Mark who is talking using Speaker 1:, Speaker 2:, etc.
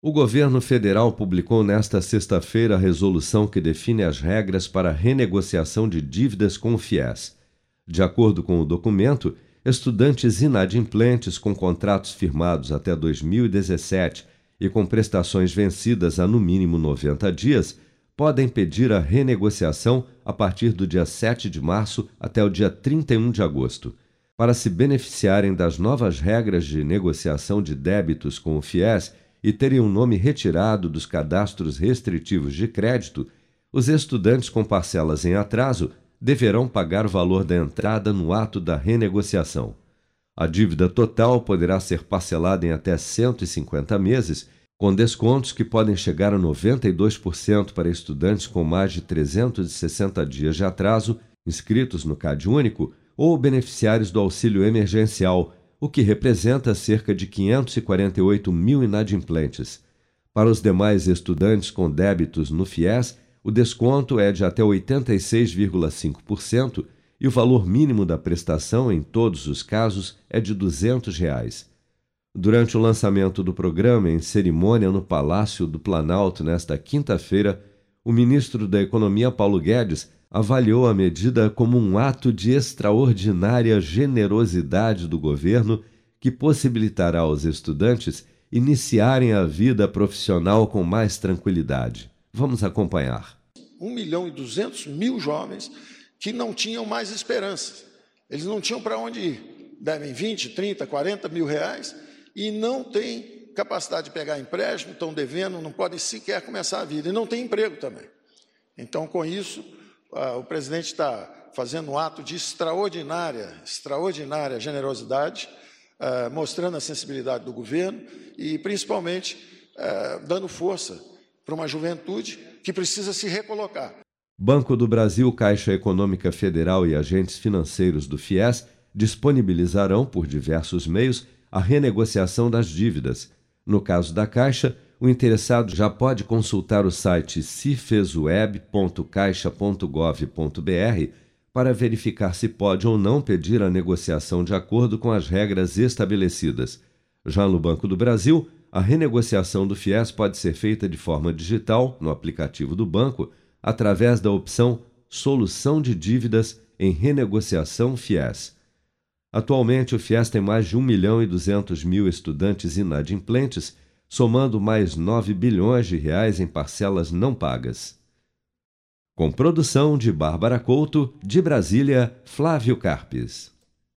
Speaker 1: O governo federal publicou nesta sexta-feira a resolução que define as regras para a renegociação de dívidas com o FIES. De acordo com o documento, estudantes inadimplentes com contratos firmados até 2017 e com prestações vencidas há no mínimo 90 dias podem pedir a renegociação a partir do dia 7 de março até o dia 31 de agosto. Para se beneficiarem das novas regras de negociação de débitos com o FIES, e terem um nome retirado dos cadastros restritivos de crédito, os estudantes com parcelas em atraso deverão pagar o valor da entrada no ato da renegociação. A dívida total poderá ser parcelada em até 150 meses, com descontos que podem chegar a 92% para estudantes com mais de 360 dias de atraso inscritos no CAD único ou beneficiários do auxílio emergencial o que representa cerca de 548 mil inadimplentes. Para os demais estudantes com débitos no FIES, o desconto é de até 86,5% e o valor mínimo da prestação, em todos os casos, é de 200 reais. Durante o lançamento do programa, em cerimônia no Palácio do Planalto nesta quinta-feira, o ministro da Economia, Paulo Guedes, avaliou a medida como um ato de extraordinária generosidade do governo que possibilitará aos estudantes iniciarem a vida profissional com mais tranquilidade. Vamos acompanhar.
Speaker 2: 1 milhão e 200 mil jovens que não tinham mais esperança. Eles não tinham para onde ir. Devem 20, 30, 40 mil reais e não têm capacidade de pegar empréstimo, estão devendo, não podem sequer começar a vida e não têm emprego também. Então, com isso, ah, o presidente está fazendo um ato de extraordinária, extraordinária generosidade, ah, mostrando a sensibilidade do governo e, principalmente, ah, dando força para uma juventude que precisa se recolocar.
Speaker 1: Banco do Brasil, Caixa Econômica Federal e agentes financeiros do FIES disponibilizarão, por diversos meios, a renegociação das dívidas. No caso da Caixa, o interessado já pode consultar o site cifesweb.caixa.gov.br para verificar se pode ou não pedir a negociação de acordo com as regras estabelecidas. Já no Banco do Brasil, a renegociação do FIES pode ser feita de forma digital no aplicativo do banco através da opção Solução de Dívidas em Renegociação FIES. Atualmente, o FIES tem mais de 1 milhão e 200 mil estudantes inadimplentes somando mais 9 bilhões de reais em parcelas não pagas. Com produção de Bárbara Couto, de Brasília, Flávio Carpes.